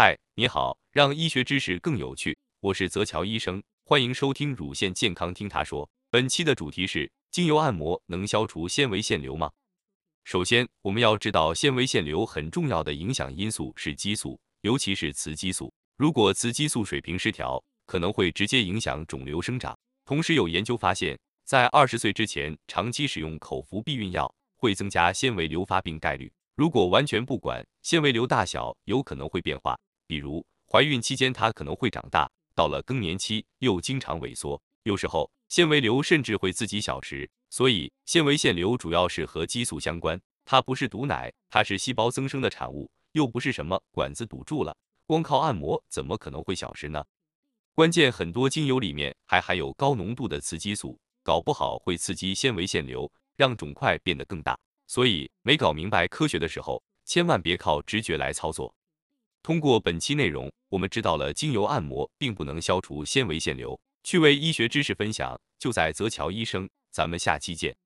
嗨，你好，让医学知识更有趣，我是泽乔医生，欢迎收听乳腺健康听他说。本期的主题是精油按摩能消除纤维腺瘤吗？首先，我们要知道纤维腺瘤很重要的影响因素是激素，尤其是雌激素。如果雌激素水平失调，可能会直接影响肿瘤生长。同时，有研究发现，在二十岁之前长期使用口服避孕药会增加纤维瘤发病概率。如果完全不管，纤维瘤大小有可能会变化，比如怀孕期间它可能会长大，到了更年期又经常萎缩，有时候纤维瘤甚至会自己消失。所以纤维腺瘤主要是和激素相关，它不是毒奶，它是细胞增生的产物，又不是什么管子堵住了，光靠按摩怎么可能会消失呢？关键很多精油里面还含有高浓度的雌激素，搞不好会刺激纤维腺瘤，让肿块变得更大。所以，没搞明白科学的时候，千万别靠直觉来操作。通过本期内容，我们知道了精油按摩并不能消除纤维腺瘤。趣味医学知识分享就在泽桥医生，咱们下期见。